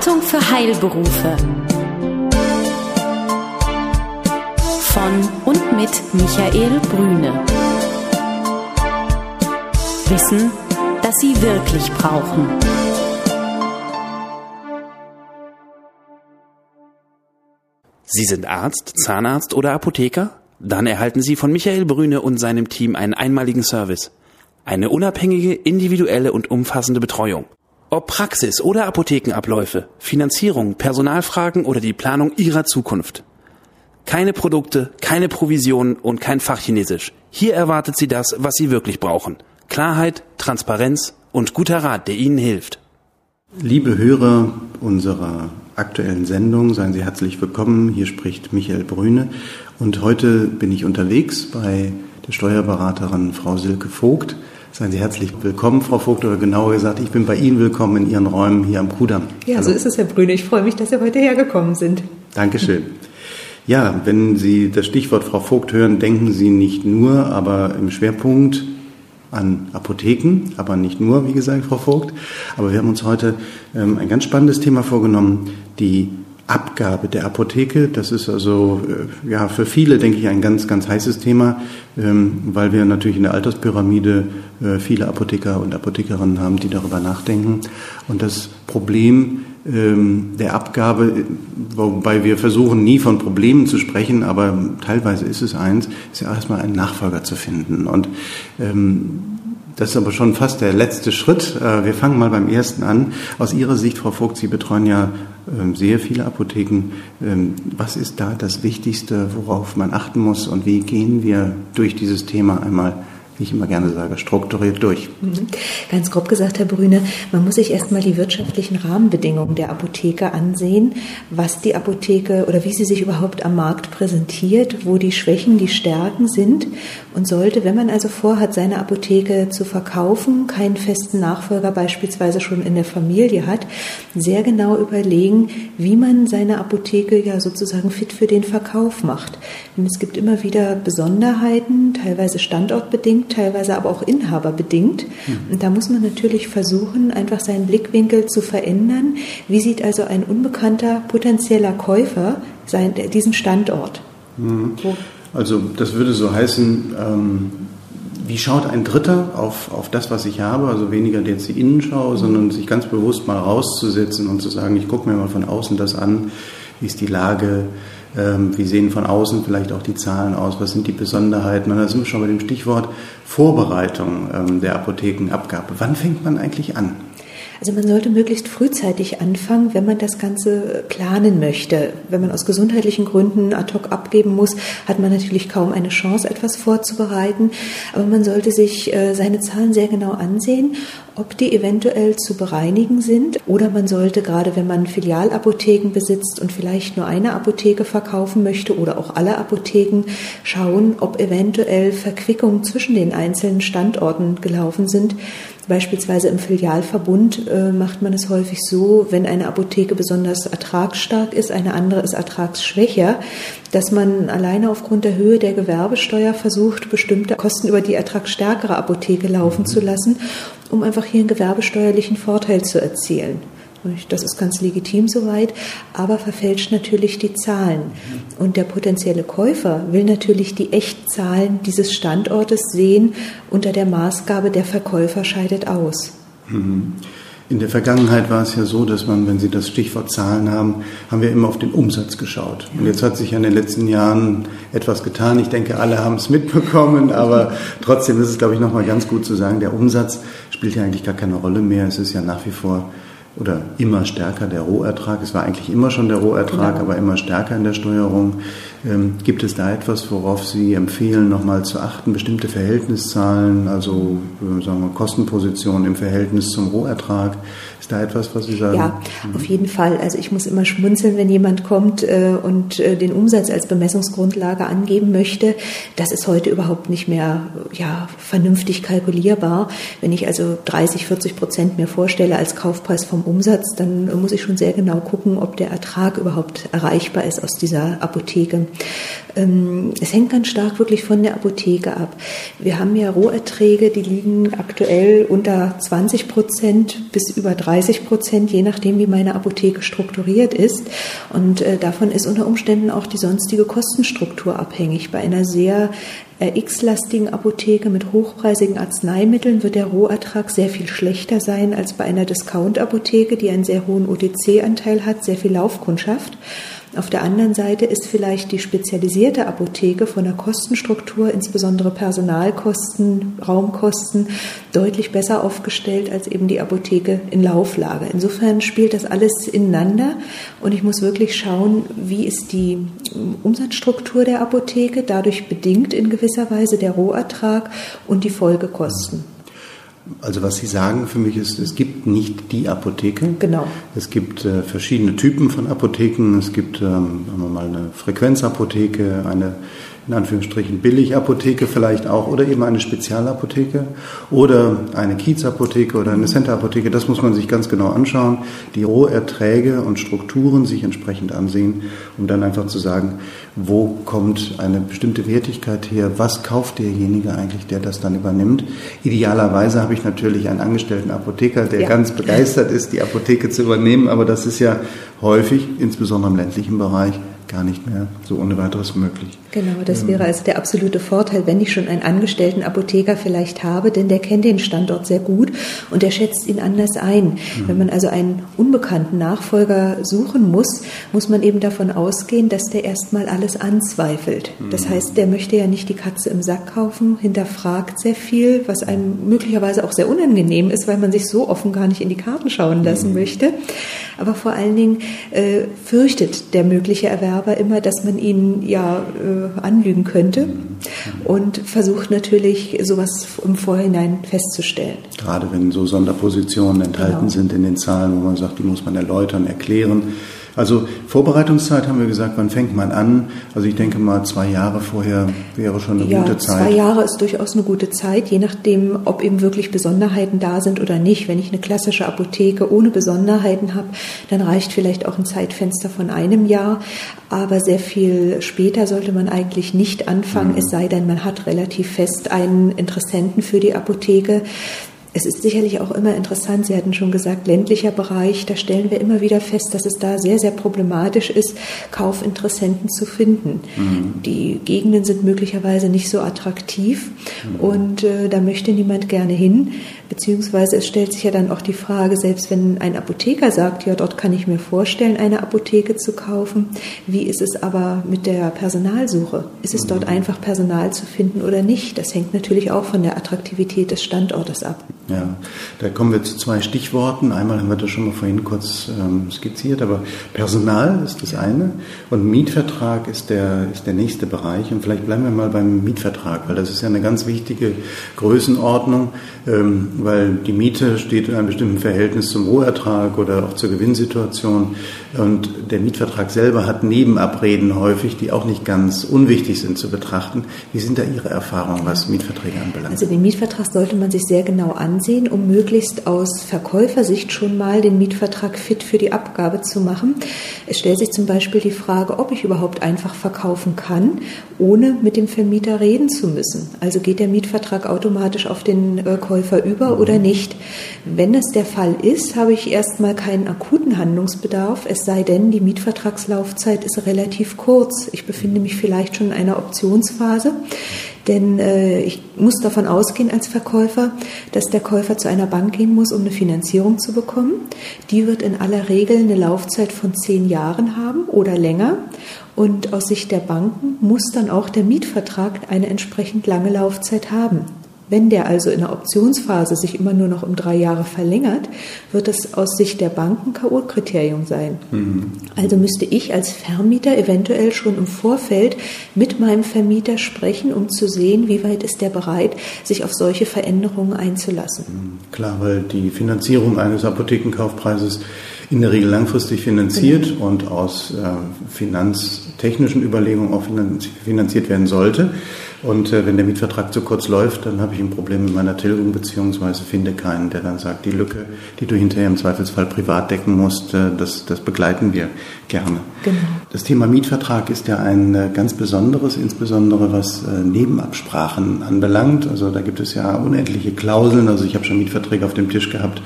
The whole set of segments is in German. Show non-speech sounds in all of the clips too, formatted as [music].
Beratung für Heilberufe. Von und mit Michael Brüne. Wissen, das Sie wirklich brauchen. Sie sind Arzt, Zahnarzt oder Apotheker? Dann erhalten Sie von Michael Brüne und seinem Team einen einmaligen Service. Eine unabhängige, individuelle und umfassende Betreuung. Ob Praxis oder Apothekenabläufe, Finanzierung, Personalfragen oder die Planung Ihrer Zukunft. Keine Produkte, keine Provisionen und kein Fachchinesisch. Hier erwartet Sie das, was Sie wirklich brauchen. Klarheit, Transparenz und guter Rat, der Ihnen hilft. Liebe Hörer unserer aktuellen Sendung, seien Sie herzlich willkommen. Hier spricht Michael Brüne und heute bin ich unterwegs bei der Steuerberaterin Frau Silke Vogt. Seien Sie herzlich willkommen, Frau Vogt, oder genauer gesagt, ich bin bei Ihnen willkommen in Ihren Räumen hier am Kudamm. Ja, Hallo. so ist es, Herr Brüne. Ich freue mich, dass Sie heute hergekommen sind. Dankeschön. Ja, wenn Sie das Stichwort Frau Vogt hören, denken Sie nicht nur, aber im Schwerpunkt an Apotheken, aber nicht nur, wie gesagt, Frau Vogt. Aber wir haben uns heute ähm, ein ganz spannendes Thema vorgenommen, die Abgabe der Apotheke. Das ist also äh, ja für viele, denke ich, ein ganz, ganz heißes Thema, ähm, weil wir natürlich in der Alterspyramide äh, viele Apotheker und Apothekerinnen haben, die darüber nachdenken. Und das Problem ähm, der Abgabe, wobei wir versuchen nie von Problemen zu sprechen, aber teilweise ist es eins, ist ja erstmal einen Nachfolger zu finden. Und ähm, das ist aber schon fast der letzte Schritt. Äh, wir fangen mal beim ersten an. Aus Ihrer Sicht, Frau Vogt, Sie betreuen ja ähm, sehr viele Apotheken. Ähm, was ist da das Wichtigste, worauf man achten muss und wie gehen wir durch dieses Thema einmal wie ich immer gerne sage, strukturiert durch. Mhm. Ganz grob gesagt, Herr Brüne, man muss sich erstmal die wirtschaftlichen Rahmenbedingungen der Apotheke ansehen, was die Apotheke oder wie sie sich überhaupt am Markt präsentiert, wo die Schwächen, die Stärken sind und sollte, wenn man also vorhat, seine Apotheke zu verkaufen, keinen festen Nachfolger beispielsweise schon in der Familie hat, sehr genau überlegen, wie man seine Apotheke ja sozusagen fit für den Verkauf macht. Denn es gibt immer wieder Besonderheiten, teilweise standortbedingt, teilweise aber auch inhaberbedingt. Und da muss man natürlich versuchen, einfach seinen Blickwinkel zu verändern. Wie sieht also ein unbekannter potenzieller Käufer sein, diesen Standort? Mhm. Also das würde so heißen, ähm, wie schaut ein Dritter auf, auf das, was ich habe? Also weniger jetzt die Innenschau, mhm. sondern sich ganz bewusst mal rauszusetzen und zu sagen, ich gucke mir mal von außen das an, wie ist die Lage, wie sehen von außen vielleicht auch die Zahlen aus? Was sind die Besonderheiten? Und da sind wir schon bei dem Stichwort Vorbereitung ähm, der Apothekenabgabe. Wann fängt man eigentlich an? Also man sollte möglichst frühzeitig anfangen, wenn man das Ganze planen möchte. Wenn man aus gesundheitlichen Gründen ad hoc abgeben muss, hat man natürlich kaum eine Chance, etwas vorzubereiten. Aber man sollte sich äh, seine Zahlen sehr genau ansehen, ob die eventuell zu bereinigen sind. Oder man sollte, gerade wenn man Filialapotheken besitzt und vielleicht nur eine Apotheke verkaufen möchte oder auch alle Apotheken, schauen, ob eventuell Verquickungen zwischen den einzelnen Standorten gelaufen sind. Beispielsweise im Filialverbund äh, macht man es häufig so, wenn eine Apotheke besonders ertragsstark ist, eine andere ist ertragsschwächer, dass man alleine aufgrund der Höhe der Gewerbesteuer versucht, bestimmte Kosten über die ertragsstärkere Apotheke laufen zu lassen, um einfach hier einen gewerbesteuerlichen Vorteil zu erzielen. Das ist ganz legitim soweit, aber verfälscht natürlich die Zahlen. Und der potenzielle Käufer will natürlich die Echtzahlen dieses Standortes sehen unter der Maßgabe, der Verkäufer scheidet aus. In der Vergangenheit war es ja so, dass man, wenn Sie das Stichwort Zahlen haben, haben wir immer auf den Umsatz geschaut. Und jetzt hat sich ja in den letzten Jahren etwas getan. Ich denke, alle haben es mitbekommen, [laughs] aber trotzdem ist es, glaube ich, nochmal ganz gut zu sagen, der Umsatz spielt ja eigentlich gar keine Rolle mehr. Es ist ja nach wie vor oder immer stärker der Rohertrag. Es war eigentlich immer schon der Rohertrag, genau. aber immer stärker in der Steuerung. Ähm, gibt es da etwas, worauf Sie empfehlen, nochmal zu achten? Bestimmte Verhältniszahlen, also äh, sagen wir Kostenpositionen im Verhältnis zum Rohertrag? Ist da etwas, was Sie sagen? Ja, mhm. auf jeden Fall. Also ich muss immer schmunzeln, wenn jemand kommt äh, und äh, den Umsatz als Bemessungsgrundlage angeben möchte. Das ist heute überhaupt nicht mehr ja, vernünftig kalkulierbar. Wenn ich also 30, 40 Prozent mir vorstelle als Kaufpreis vom vom Umsatz, dann muss ich schon sehr genau gucken, ob der Ertrag überhaupt erreichbar ist aus dieser Apotheke. Ähm, es hängt ganz stark wirklich von der Apotheke ab. Wir haben ja Roherträge, die liegen aktuell unter 20 Prozent bis über 30 Prozent, je nachdem, wie meine Apotheke strukturiert ist. Und äh, davon ist unter Umständen auch die sonstige Kostenstruktur abhängig. Bei einer sehr X-lastigen Apotheke mit hochpreisigen Arzneimitteln wird der Rohertrag sehr viel schlechter sein als bei einer Discount-Apotheke, die einen sehr hohen OTC-Anteil hat, sehr viel Laufkundschaft. Auf der anderen Seite ist vielleicht die spezialisierte Apotheke von der Kostenstruktur, insbesondere Personalkosten, Raumkosten, deutlich besser aufgestellt als eben die Apotheke in Lauflage. Insofern spielt das alles ineinander und ich muss wirklich schauen, wie ist die Umsatzstruktur der Apotheke, dadurch bedingt in gewisser Weise der Rohertrag und die Folgekosten. Also was Sie sagen für mich ist, es gibt nicht die Apotheke. Genau. Es gibt äh, verschiedene Typen von Apotheken. Es gibt, ähm, sagen wir mal, eine Frequenzapotheke, eine in Anführungsstrichen Billigapotheke vielleicht auch oder eben eine Spezialapotheke oder eine Kiezapotheke oder eine Centerapotheke. Das muss man sich ganz genau anschauen, die Roherträge und Strukturen sich entsprechend ansehen, um dann einfach zu sagen, wo kommt eine bestimmte Wertigkeit her, was kauft derjenige eigentlich, der das dann übernimmt. Idealerweise habe ich natürlich einen angestellten Apotheker, der ja. ganz begeistert ist, die Apotheke zu übernehmen, aber das ist ja häufig, insbesondere im ländlichen Bereich, gar nicht mehr so ohne weiteres möglich. Genau, das wäre also der absolute Vorteil, wenn ich schon einen angestellten Apotheker vielleicht habe, denn der kennt den Standort sehr gut und der schätzt ihn anders ein. Mhm. Wenn man also einen unbekannten Nachfolger suchen muss, muss man eben davon ausgehen, dass der erstmal alles anzweifelt. Mhm. Das heißt, der möchte ja nicht die Katze im Sack kaufen, hinterfragt sehr viel, was einem möglicherweise auch sehr unangenehm ist, weil man sich so offen gar nicht in die Karten schauen lassen mhm. möchte. Aber vor allen Dingen äh, fürchtet der mögliche Erwerber immer, dass man ihn ja äh, anlügen könnte und versucht natürlich, sowas im Vorhinein festzustellen. Gerade wenn so Sonderpositionen enthalten genau. sind in den Zahlen, wo man sagt, die muss man erläutern, erklären. Also Vorbereitungszeit haben wir gesagt, wann fängt man an? Also ich denke mal, zwei Jahre vorher wäre schon eine ja, gute Zeit. Zwei Jahre ist durchaus eine gute Zeit, je nachdem, ob eben wirklich Besonderheiten da sind oder nicht. Wenn ich eine klassische Apotheke ohne Besonderheiten habe, dann reicht vielleicht auch ein Zeitfenster von einem Jahr. Aber sehr viel später sollte man eigentlich nicht anfangen, mhm. es sei denn, man hat relativ fest einen Interessenten für die Apotheke. Es ist sicherlich auch immer interessant, Sie hatten schon gesagt, ländlicher Bereich, da stellen wir immer wieder fest, dass es da sehr, sehr problematisch ist, Kaufinteressenten zu finden. Mhm. Die Gegenden sind möglicherweise nicht so attraktiv mhm. und äh, da möchte niemand gerne hin. Beziehungsweise es stellt sich ja dann auch die Frage, selbst wenn ein Apotheker sagt, ja, dort kann ich mir vorstellen, eine Apotheke zu kaufen, wie ist es aber mit der Personalsuche? Ist es dort mhm. einfach Personal zu finden oder nicht? Das hängt natürlich auch von der Attraktivität des Standortes ab. Ja, da kommen wir zu zwei Stichworten. Einmal haben wir das schon mal vorhin kurz ähm, skizziert, aber Personal ist das eine und Mietvertrag ist der, ist der nächste Bereich. Und vielleicht bleiben wir mal beim Mietvertrag, weil das ist ja eine ganz wichtige Größenordnung, ähm, weil die Miete steht in einem bestimmten Verhältnis zum Rohertrag oder auch zur Gewinnsituation. Und der Mietvertrag selber hat Nebenabreden häufig, die auch nicht ganz unwichtig sind zu betrachten. Wie sind da Ihre Erfahrungen, was Mietverträge anbelangt? Also den Mietvertrag sollte man sich sehr genau ansehen, um möglichst aus Verkäufersicht schon mal den Mietvertrag fit für die Abgabe zu machen. Es stellt sich zum Beispiel die Frage, ob ich überhaupt einfach verkaufen kann, ohne mit dem Vermieter reden zu müssen. Also geht der Mietvertrag automatisch auf den äh, Käufer über oder nicht. Wenn das der Fall ist, habe ich erstmal keinen akuten Handlungsbedarf. Es sei denn, die Mietvertragslaufzeit ist relativ kurz. Ich befinde mich vielleicht schon in einer Optionsphase, denn äh, ich muss davon ausgehen als Verkäufer, dass der Käufer zu einer Bank gehen muss, um eine Finanzierung zu bekommen. Die wird in aller Regel eine Laufzeit von zehn Jahren haben oder länger. Und aus Sicht der Banken muss dann auch der Mietvertrag eine entsprechend lange Laufzeit haben. Wenn der also in der Optionsphase sich immer nur noch um drei Jahre verlängert, wird es aus Sicht der Banken K.O.-Kriterium sein. Mhm. Also müsste ich als Vermieter eventuell schon im Vorfeld mit meinem Vermieter sprechen, um zu sehen, wie weit ist der bereit, sich auf solche Veränderungen einzulassen. Mhm. Klar, weil die Finanzierung eines Apothekenkaufpreises in der Regel langfristig finanziert mhm. und aus äh, finanztechnischen Überlegungen auch finanziert werden sollte. Und äh, wenn der Mietvertrag zu kurz läuft, dann habe ich ein Problem mit meiner Tilgung beziehungsweise finde keinen, der dann sagt, die Lücke, die du hinterher im Zweifelsfall privat decken musst, äh, das, das begleiten wir gerne. Genau. Das Thema Mietvertrag ist ja ein äh, ganz besonderes, insbesondere was äh, Nebenabsprachen anbelangt. Also da gibt es ja unendliche Klauseln. Also ich habe schon Mietverträge auf dem Tisch gehabt,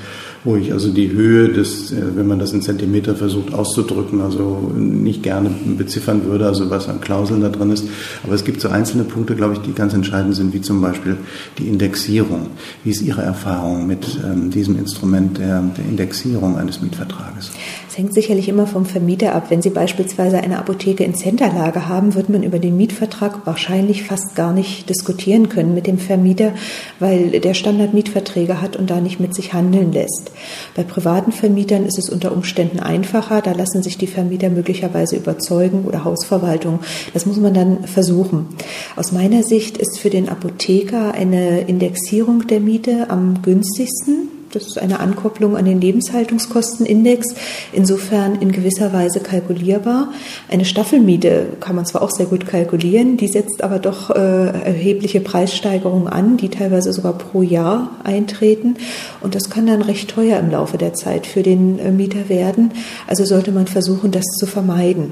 ich also die Höhe des, äh, wenn man das in Zentimeter versucht auszudrücken, also nicht gerne beziffern würde, also was an Klauseln da drin ist. Aber es gibt so einzelne Punkte, glaube ich, die ganz entscheidend sind, wie zum Beispiel die Indexierung. Wie ist Ihre Erfahrung mit ähm, diesem Instrument der, der Indexierung eines Mietvertrages? Es hängt sicherlich immer vom Vermieter ab. Wenn Sie beispielsweise eine Apotheke in Centerlage haben, wird man über den Mietvertrag wahrscheinlich fast gar nicht diskutieren können mit dem Vermieter, weil der Standard Mietverträge hat und da nicht mit sich handeln lässt. Bei privaten Vermietern ist es unter Umständen einfacher. Da lassen sich die Vermieter möglicherweise überzeugen oder Hausverwaltung. Das muss man dann versuchen. Aus meiner Sicht ist für den Apotheker eine Indexierung der Miete am günstigsten das ist eine Ankopplung an den Lebenshaltungskostenindex, insofern in gewisser Weise kalkulierbar. Eine Staffelmiete kann man zwar auch sehr gut kalkulieren, die setzt aber doch äh, erhebliche Preissteigerungen an, die teilweise sogar pro Jahr eintreten. Und das kann dann recht teuer im Laufe der Zeit für den äh, Mieter werden. Also sollte man versuchen, das zu vermeiden.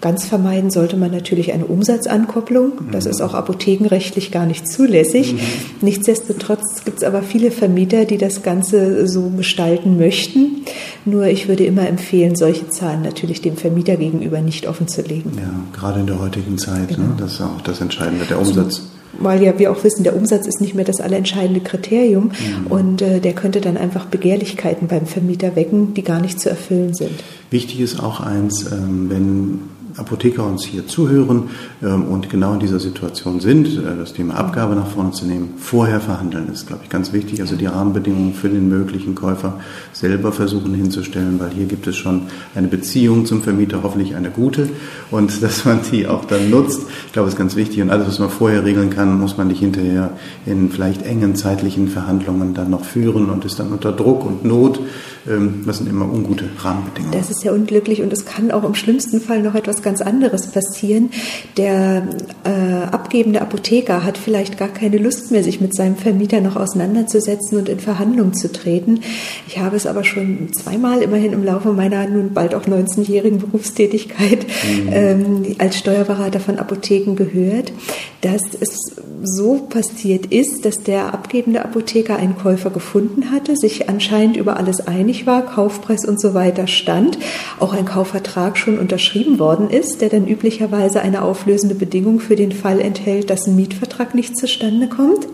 Ganz vermeiden sollte man natürlich eine Umsatzankopplung. Das ist auch apothekenrechtlich gar nicht zulässig. Mhm. Nichtsdestotrotz gibt es aber viele Vermieter, die das Ganze so gestalten möchten. Nur ich würde immer empfehlen, solche Zahlen natürlich dem Vermieter gegenüber nicht offen zu legen. Ja, gerade in der heutigen Zeit, ne? genau. ne? das ist auch das Entscheidende, der Umsatz. weil ja wir auch wissen, der Umsatz ist nicht mehr das allerentscheidende Kriterium mhm. und äh, der könnte dann einfach Begehrlichkeiten beim Vermieter wecken, die gar nicht zu erfüllen sind. Wichtig ist auch eins, ähm, wenn Apotheker uns hier zuhören ähm, und genau in dieser Situation sind, äh, das Thema Abgabe nach vorne zu nehmen, vorher verhandeln ist, glaube ich, ganz wichtig. Also die Rahmenbedingungen für den möglichen Käufer selber versuchen hinzustellen, weil hier gibt es schon eine Beziehung zum Vermieter, hoffentlich eine gute und [laughs] dass man die auch dann nutzt, ich glaube, ist ganz wichtig. Und alles, was man vorher regeln kann, muss man nicht hinterher in vielleicht engen zeitlichen Verhandlungen dann noch führen und ist dann unter Druck und Not. Ähm, das sind immer ungute Rahmenbedingungen. Das ist ja unglücklich und es kann auch im schlimmsten Fall noch etwas ganz anderes passieren. Der äh, abgebende Apotheker hat vielleicht gar keine Lust mehr, sich mit seinem Vermieter noch auseinanderzusetzen und in Verhandlungen zu treten. Ich habe es aber schon zweimal immerhin im Laufe meiner nun bald auch 19-jährigen Berufstätigkeit mhm. ähm, als Steuerberater von Apotheken gehört, dass es so passiert ist, dass der abgebende Apotheker einen Käufer gefunden hatte, sich anscheinend über alles einig war, Kaufpreis und so weiter stand, auch ein Kaufvertrag schon unterschrieben worden ist, der dann üblicherweise eine auflösende Bedingung für den Fall enthält, dass ein Mietvertrag nicht zustande kommt.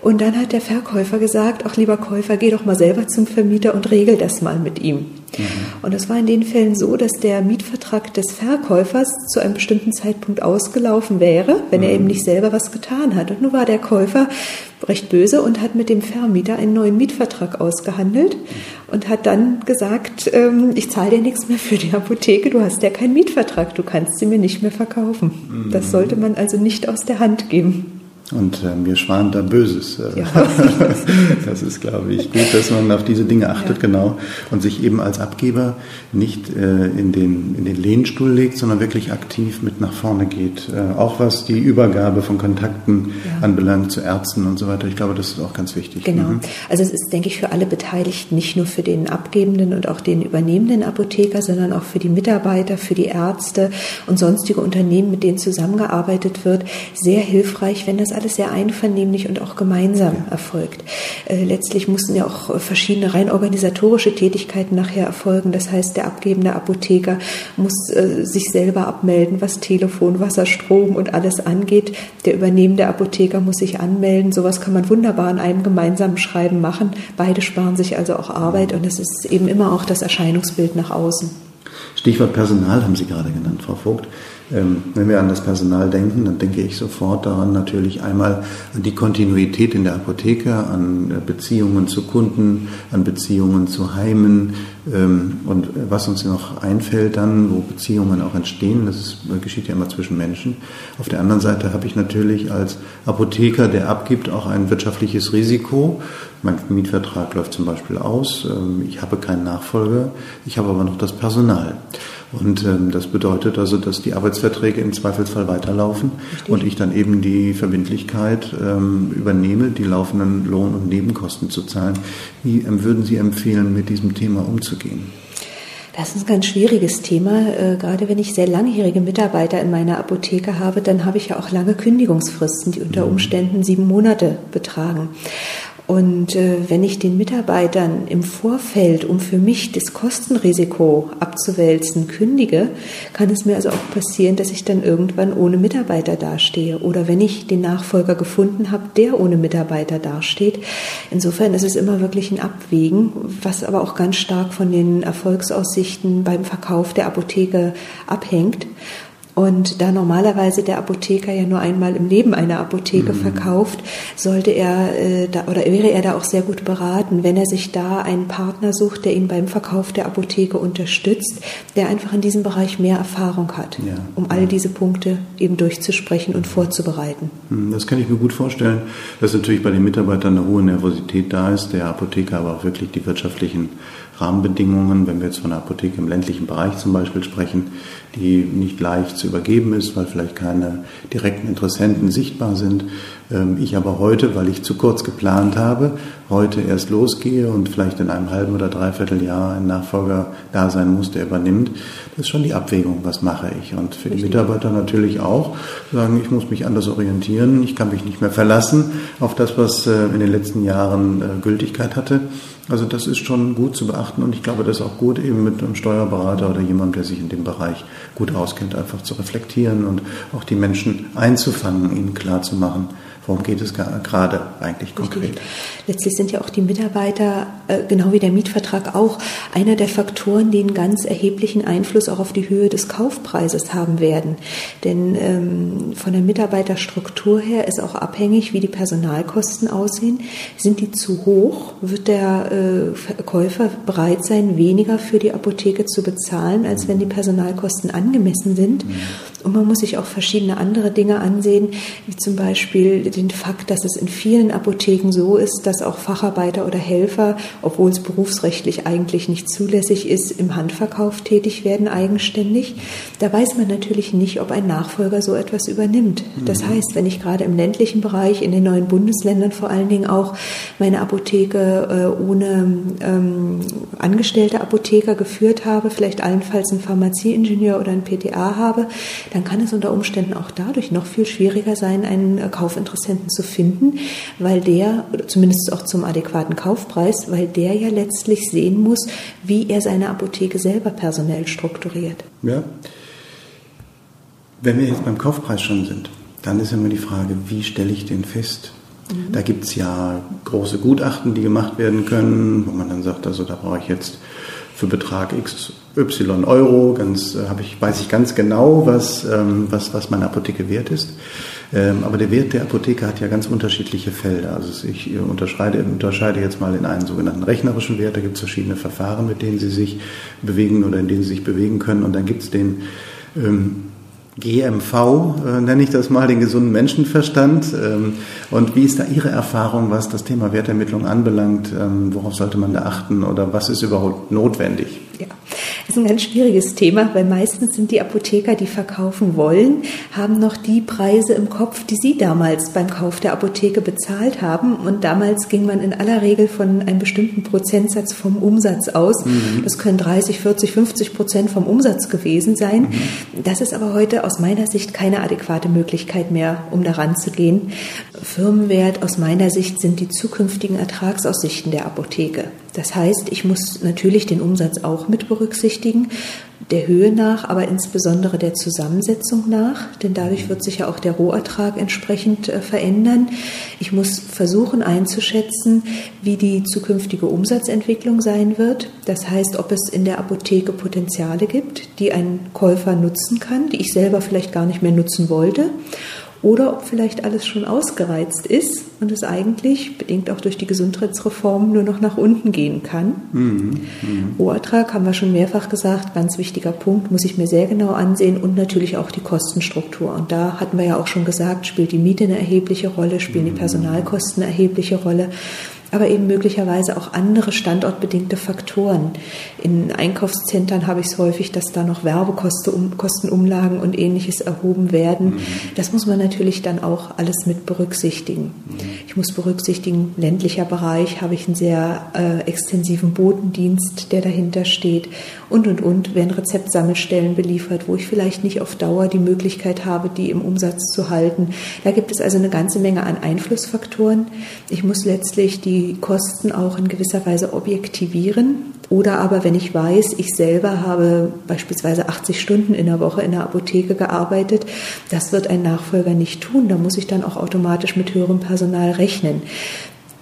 Und dann hat der Verkäufer gesagt, ach lieber Käufer, geh doch mal selber zum Vermieter und regel das mal mit ihm. Mhm. Und es war in den Fällen so, dass der Mietvertrag des Verkäufers zu einem bestimmten Zeitpunkt ausgelaufen wäre, wenn er mhm. eben nicht selber was getan hat. Und nun war der Käufer recht böse und hat mit dem Vermieter einen neuen Mietvertrag ausgehandelt und hat dann gesagt, ähm, ich zahle dir nichts mehr für die Apotheke, du hast ja keinen Mietvertrag, du kannst sie mir nicht mehr verkaufen. Mhm. Das sollte man also nicht aus der Hand geben. Und äh, mir schwant da Böses. Ja. [laughs] das ist, glaube ich, gut, dass man auf diese Dinge achtet, ja. genau. Und sich eben als Abgeber nicht äh, in, den, in den Lehnstuhl legt, sondern wirklich aktiv mit nach vorne geht. Äh, auch was die Übergabe von Kontakten ja. anbelangt zu Ärzten und so weiter. Ich glaube, das ist auch ganz wichtig. Genau. Mhm. Also es ist, denke ich, für alle Beteiligten, nicht nur für den abgebenden und auch den übernehmenden Apotheker, sondern auch für die Mitarbeiter, für die Ärzte und sonstige Unternehmen, mit denen zusammengearbeitet wird, sehr hilfreich, wenn das alles sehr einvernehmlich und auch gemeinsam erfolgt. Äh, letztlich mussten ja auch verschiedene rein organisatorische Tätigkeiten nachher erfolgen. Das heißt, der abgebende Apotheker muss äh, sich selber abmelden, was Telefon, Wasser, Strom und alles angeht. Der übernehmende Apotheker muss sich anmelden. Sowas kann man wunderbar in einem gemeinsamen Schreiben machen. Beide sparen sich also auch Arbeit und es ist eben immer auch das Erscheinungsbild nach außen. Stichwort Personal haben Sie gerade genannt, Frau Vogt. Ähm, wenn wir an das Personal denken, dann denke ich sofort daran natürlich einmal an die Kontinuität in der Apotheke, an äh, Beziehungen zu Kunden, an Beziehungen zu Heimen ähm, und was uns noch einfällt dann, wo Beziehungen auch entstehen, das ist, geschieht ja immer zwischen Menschen. Auf der anderen Seite habe ich natürlich als Apotheker, der abgibt, auch ein wirtschaftliches Risiko Mein Mietvertrag läuft zum Beispiel aus. Ähm, ich habe keinen Nachfolger. Ich habe aber noch das Personal. Und ähm, das bedeutet also, dass die Arbeitsverträge im Zweifelsfall weiterlaufen Richtig. und ich dann eben die Verbindlichkeit ähm, übernehme, die laufenden Lohn- und Nebenkosten zu zahlen. Wie ähm, würden Sie empfehlen, mit diesem Thema umzugehen? Das ist ein ganz schwieriges Thema. Äh, gerade wenn ich sehr langjährige Mitarbeiter in meiner Apotheke habe, dann habe ich ja auch lange Kündigungsfristen, die unter mhm. Umständen sieben Monate betragen. Und äh, wenn ich den Mitarbeitern im Vorfeld, um für mich das Kostenrisiko abzuwälzen, kündige, kann es mir also auch passieren, dass ich dann irgendwann ohne Mitarbeiter dastehe. Oder wenn ich den Nachfolger gefunden habe, der ohne Mitarbeiter dasteht. Insofern ist es immer wirklich ein Abwägen, was aber auch ganz stark von den Erfolgsaussichten beim Verkauf der Apotheke abhängt. Und da normalerweise der Apotheker ja nur einmal im Leben eine Apotheke mhm. verkauft, sollte er äh, da, oder wäre er da auch sehr gut beraten, wenn er sich da einen Partner sucht, der ihn beim Verkauf der Apotheke unterstützt, der einfach in diesem Bereich mehr Erfahrung hat, ja. um all diese Punkte eben durchzusprechen und vorzubereiten. Mhm, das kann ich mir gut vorstellen, dass natürlich bei den Mitarbeitern eine hohe Nervosität da ist, der Apotheker aber auch wirklich die wirtschaftlichen Rahmenbedingungen, wenn wir jetzt von einer Apotheke im ländlichen Bereich zum Beispiel sprechen, die nicht leicht zu übergeben ist, weil vielleicht keine direkten Interessenten sichtbar sind. Ähm, ich aber heute, weil ich zu kurz geplant habe, heute erst losgehe und vielleicht in einem halben oder dreiviertel Jahr ein Nachfolger da sein muss, der übernimmt. Das ist schon die Abwägung, was mache ich. Und für die Mitarbeiter natürlich auch sagen, ich muss mich anders orientieren, ich kann mich nicht mehr verlassen auf das, was äh, in den letzten Jahren äh, Gültigkeit hatte. Also das ist schon gut zu beachten und ich glaube, das ist auch gut, eben mit einem Steuerberater oder jemandem, der sich in dem Bereich gut auskennt, einfach zu reflektieren und auch die Menschen einzufangen, ihnen klarzumachen, Worum geht es gerade eigentlich konkret? Richtig. Sind ja auch die Mitarbeiter, äh, genau wie der Mietvertrag auch, einer der Faktoren, die einen ganz erheblichen Einfluss auch auf die Höhe des Kaufpreises haben werden. Denn ähm, von der Mitarbeiterstruktur her ist auch abhängig, wie die Personalkosten aussehen. Sind die zu hoch, wird der äh, Käufer bereit sein, weniger für die Apotheke zu bezahlen, als wenn die Personalkosten angemessen sind. Und man muss sich auch verschiedene andere Dinge ansehen, wie zum Beispiel den Fakt, dass es in vielen Apotheken so ist, dass auch Facharbeiter oder Helfer, obwohl es berufsrechtlich eigentlich nicht zulässig ist, im Handverkauf tätig werden eigenständig. Da weiß man natürlich nicht, ob ein Nachfolger so etwas übernimmt. Das mhm. heißt, wenn ich gerade im ländlichen Bereich, in den neuen Bundesländern vor allen Dingen auch meine Apotheke äh, ohne ähm, angestellte Apotheker geführt habe, vielleicht allenfalls einen Pharmazieingenieur oder einen PTA habe, dann kann es unter Umständen auch dadurch noch viel schwieriger sein, einen äh, Kaufinteressenten zu finden, weil der, zumindest auch zum adäquaten Kaufpreis, weil der ja letztlich sehen muss, wie er seine Apotheke selber personell strukturiert. Ja. Wenn wir jetzt beim Kaufpreis schon sind, dann ist immer die Frage, wie stelle ich den fest? Mhm. Da gibt es ja große Gutachten, die gemacht werden können, wo man dann sagt, also da brauche ich jetzt für Betrag X Y Euro, ganz, äh, ich, weiß ich ganz genau, was, ähm, was, was meine Apotheke wert ist. Ähm, aber der Wert der Apotheke hat ja ganz unterschiedliche Felder. Also ich unterscheide, unterscheide jetzt mal in einen sogenannten rechnerischen Wert. Da gibt es verschiedene Verfahren, mit denen Sie sich bewegen oder in denen Sie sich bewegen können. Und dann gibt es den ähm, GMV, äh, nenne ich das mal, den gesunden Menschenverstand. Ähm, und wie ist da Ihre Erfahrung, was das Thema Wertermittlung anbelangt? Ähm, worauf sollte man da achten oder was ist überhaupt notwendig? Ja, das ist ein ganz schwieriges Thema, weil meistens sind die Apotheker, die verkaufen wollen, haben noch die Preise im Kopf, die sie damals beim Kauf der Apotheke bezahlt haben. Und damals ging man in aller Regel von einem bestimmten Prozentsatz vom Umsatz aus. Mhm. Das können 30, 40, 50 Prozent vom Umsatz gewesen sein. Mhm. Das ist aber heute aus meiner Sicht keine adäquate Möglichkeit mehr, um daran zu gehen. Firmenwert aus meiner Sicht sind die zukünftigen Ertragsaussichten der Apotheke. Das heißt, ich muss natürlich den Umsatz auch mit berücksichtigen, der Höhe nach, aber insbesondere der Zusammensetzung nach, denn dadurch wird sich ja auch der Rohertrag entsprechend äh, verändern. Ich muss versuchen einzuschätzen, wie die zukünftige Umsatzentwicklung sein wird. Das heißt, ob es in der Apotheke Potenziale gibt, die ein Käufer nutzen kann, die ich selber vielleicht gar nicht mehr nutzen wollte oder ob vielleicht alles schon ausgereizt ist und es eigentlich, bedingt auch durch die Gesundheitsreform, nur noch nach unten gehen kann. Mhm. Mhm. Rohertrag haben wir schon mehrfach gesagt, ganz wichtiger Punkt, muss ich mir sehr genau ansehen und natürlich auch die Kostenstruktur. Und da hatten wir ja auch schon gesagt, spielt die Miete eine erhebliche Rolle, spielen die mhm. Personalkosten eine erhebliche Rolle. Aber eben möglicherweise auch andere standortbedingte Faktoren. In Einkaufszentren habe ich es häufig, dass da noch Werbekostenumlagen und ähnliches erhoben werden. Mhm. Das muss man natürlich dann auch alles mit berücksichtigen. Mhm. Ich muss berücksichtigen, ländlicher Bereich habe ich einen sehr äh, extensiven Botendienst, der dahinter steht und und und werden Rezeptsammelstellen beliefert, wo ich vielleicht nicht auf Dauer die Möglichkeit habe, die im Umsatz zu halten. Da gibt es also eine ganze Menge an Einflussfaktoren. Ich muss letztlich die Kosten auch in gewisser Weise objektivieren. Oder aber, wenn ich weiß, ich selber habe beispielsweise 80 Stunden in der Woche in der Apotheke gearbeitet, das wird ein Nachfolger nicht tun. Da muss ich dann auch automatisch mit höherem Personal rechnen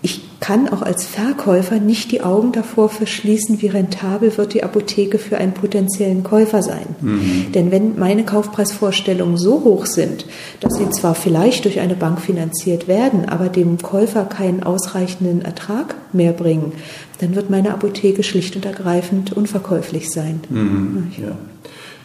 ich kann auch als Verkäufer nicht die Augen davor verschließen, wie rentabel wird die Apotheke für einen potenziellen Käufer sein. Mhm. Denn wenn meine Kaufpreisvorstellungen so hoch sind, dass sie zwar vielleicht durch eine Bank finanziert werden, aber dem Käufer keinen ausreichenden Ertrag mehr bringen, dann wird meine Apotheke schlicht und ergreifend unverkäuflich sein. Mhm. Ja.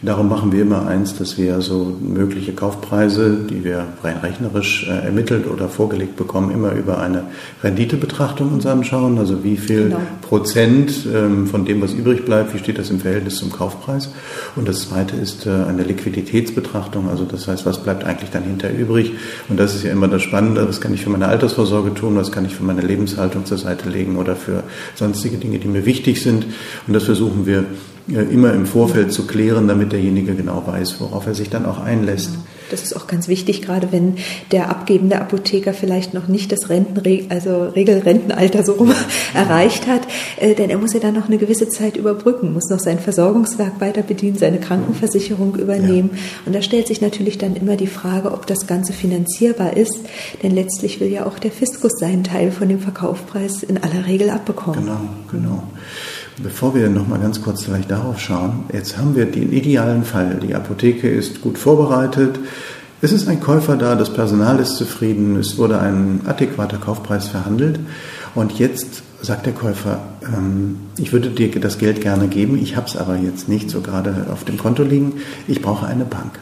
Darum machen wir immer eins, dass wir so mögliche Kaufpreise, die wir rein rechnerisch äh, ermittelt oder vorgelegt bekommen, immer über eine Renditebetrachtung uns anschauen. Also wie viel genau. Prozent ähm, von dem, was übrig bleibt, wie steht das im Verhältnis zum Kaufpreis. Und das zweite ist äh, eine Liquiditätsbetrachtung. Also das heißt, was bleibt eigentlich dann hinter übrig? Und das ist ja immer das Spannende. Was kann ich für meine Altersvorsorge tun? Was kann ich für meine Lebenshaltung zur Seite legen oder für sonstige Dinge, die mir wichtig sind? Und das versuchen wir immer im Vorfeld zu klären, damit derjenige genau weiß, worauf er sich dann auch einlässt. Das ist auch ganz wichtig, gerade wenn der abgebende Apotheker vielleicht noch nicht das Renten, also Regelrentenalter so rum [laughs] erreicht hat, äh, denn er muss ja dann noch eine gewisse Zeit überbrücken, muss noch sein Versorgungswerk weiter bedienen, seine Krankenversicherung übernehmen. Ja. Und da stellt sich natürlich dann immer die Frage, ob das Ganze finanzierbar ist, denn letztlich will ja auch der Fiskus seinen Teil von dem Verkaufspreis in aller Regel abbekommen. Genau, genau. Bevor wir noch mal ganz kurz vielleicht darauf schauen, jetzt haben wir den idealen Fall. Die Apotheke ist gut vorbereitet. Es ist ein Käufer da, das Personal ist zufrieden, es wurde ein adäquater Kaufpreis verhandelt. Und jetzt sagt der Käufer, ähm, ich würde dir das Geld gerne geben, ich habe es aber jetzt nicht so gerade auf dem Konto liegen, ich brauche eine Bank.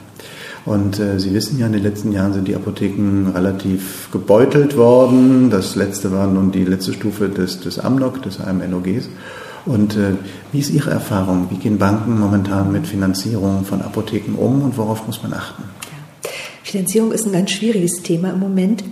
Und äh, Sie wissen ja, in den letzten Jahren sind die Apotheken relativ gebeutelt worden. Das letzte war nun die letzte Stufe des, des AMNOG, des AMNOGs. Und äh, wie ist Ihre Erfahrung? Wie gehen Banken momentan mit Finanzierung von Apotheken um und worauf muss man achten? Finanzierung ist ein ganz schwieriges Thema im Moment.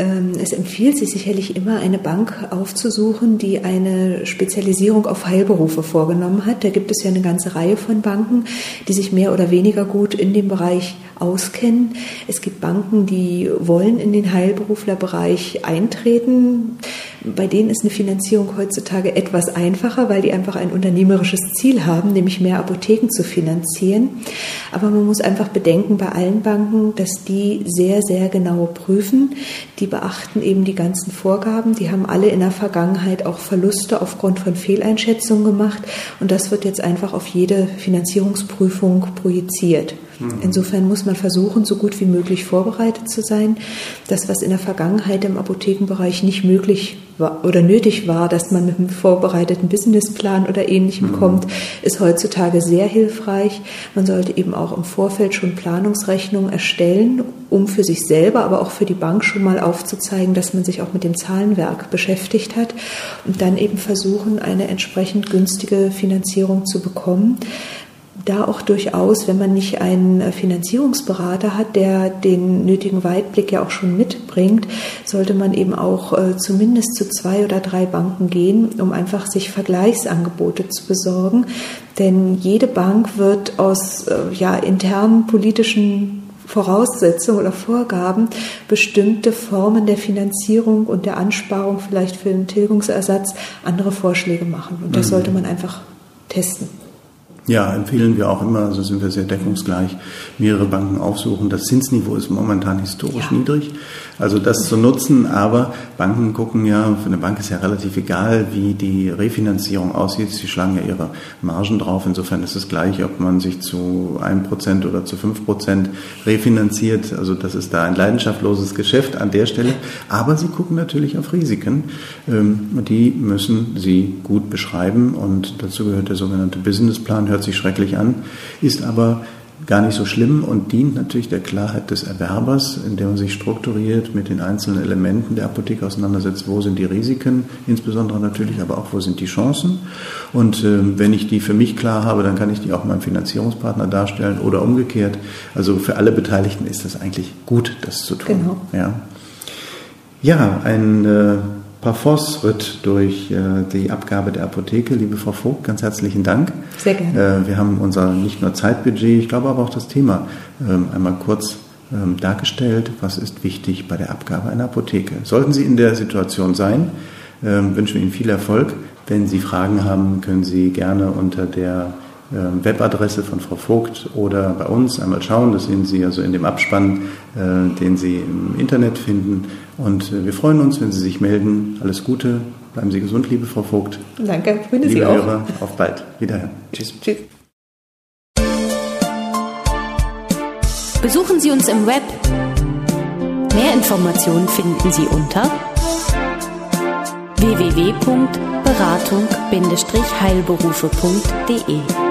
Ähm, es empfiehlt sich sicherlich immer, eine Bank aufzusuchen, die eine Spezialisierung auf Heilberufe vorgenommen hat. Da gibt es ja eine ganze Reihe von Banken, die sich mehr oder weniger gut in dem Bereich auskennen. Es gibt Banken, die wollen in den Heilberuflerbereich eintreten. Bei denen ist eine Finanzierung heutzutage etwas einfacher, weil die einfach ein unternehmerisches Ziel haben, nämlich mehr Apotheken zu finanzieren. Aber man muss einfach bedenken bei allen Banken, dass die sehr, sehr genau prüfen. Die beachten eben die ganzen Vorgaben. Die haben alle in der Vergangenheit auch Verluste aufgrund von Fehleinschätzungen gemacht. Und das wird jetzt einfach auf jede Finanzierungsprüfung projiziert. Mhm. Insofern muss man versuchen, so gut wie möglich vorbereitet zu sein. Das, was in der Vergangenheit im Apothekenbereich nicht möglich war oder nötig war, dass man mit einem vorbereiteten Businessplan oder ähnlichem mhm. kommt, ist heutzutage sehr hilfreich. Man sollte eben auch im Vorfeld schon Planungsrechnungen erstellen, um für sich selber, aber auch für die Bank schon mal aufzuzeigen, dass man sich auch mit dem Zahlenwerk beschäftigt hat und dann eben versuchen, eine entsprechend günstige Finanzierung zu bekommen da auch durchaus, wenn man nicht einen Finanzierungsberater hat, der den nötigen Weitblick ja auch schon mitbringt, sollte man eben auch äh, zumindest zu zwei oder drei Banken gehen, um einfach sich Vergleichsangebote zu besorgen. Denn jede Bank wird aus äh, ja, internen politischen Voraussetzungen oder Vorgaben bestimmte Formen der Finanzierung und der Ansparung vielleicht für den Tilgungsersatz andere Vorschläge machen. Und das mhm. sollte man einfach testen. Ja, empfehlen wir auch immer, also sind wir sehr deckungsgleich, mehrere Banken aufsuchen. Das Zinsniveau ist momentan historisch ja. niedrig. Also das zu nutzen, aber Banken gucken ja, für eine Bank ist ja relativ egal, wie die Refinanzierung aussieht. Sie schlagen ja ihre Margen drauf. Insofern ist es gleich, ob man sich zu 1% oder zu 5% refinanziert. Also das ist da ein leidenschaftsloses Geschäft an der Stelle. Aber sie gucken natürlich auf Risiken. Ähm, die müssen sie gut beschreiben und dazu gehört der sogenannte Businessplan, hört sich schrecklich an, ist aber gar nicht so schlimm und dient natürlich der Klarheit des Erwerbers, indem man sich strukturiert mit den einzelnen Elementen der Apotheke auseinandersetzt. Wo sind die Risiken, insbesondere natürlich, aber auch wo sind die Chancen. Und äh, wenn ich die für mich klar habe, dann kann ich die auch meinem Finanzierungspartner darstellen oder umgekehrt. Also für alle Beteiligten ist das eigentlich gut, das zu tun. Genau. Ja, ja ein äh, Parforce-Ritt durch äh, die Abgabe der Apotheke. Liebe Frau Vogt, ganz herzlichen Dank. Sehr gerne. Äh, wir haben unser nicht nur Zeitbudget, ich glaube aber auch das Thema ähm, einmal kurz ähm, dargestellt. Was ist wichtig bei der Abgabe einer Apotheke? Sollten Sie in der Situation sein, ähm, wünschen wir Ihnen viel Erfolg. Wenn Sie Fragen haben, können Sie gerne unter der Webadresse von Frau Vogt oder bei uns einmal schauen. Das sehen Sie also in dem Abspann, äh, den Sie im Internet finden. Und äh, wir freuen uns, wenn Sie sich melden. Alles Gute, bleiben Sie gesund, liebe Frau Vogt. Danke, grüße liebe Sie auch. Hörer, auf bald. Wiederhören. Tschüss. Tschüss. Besuchen Sie uns im Web. Mehr Informationen finden Sie unter www.beratung-heilberufe.de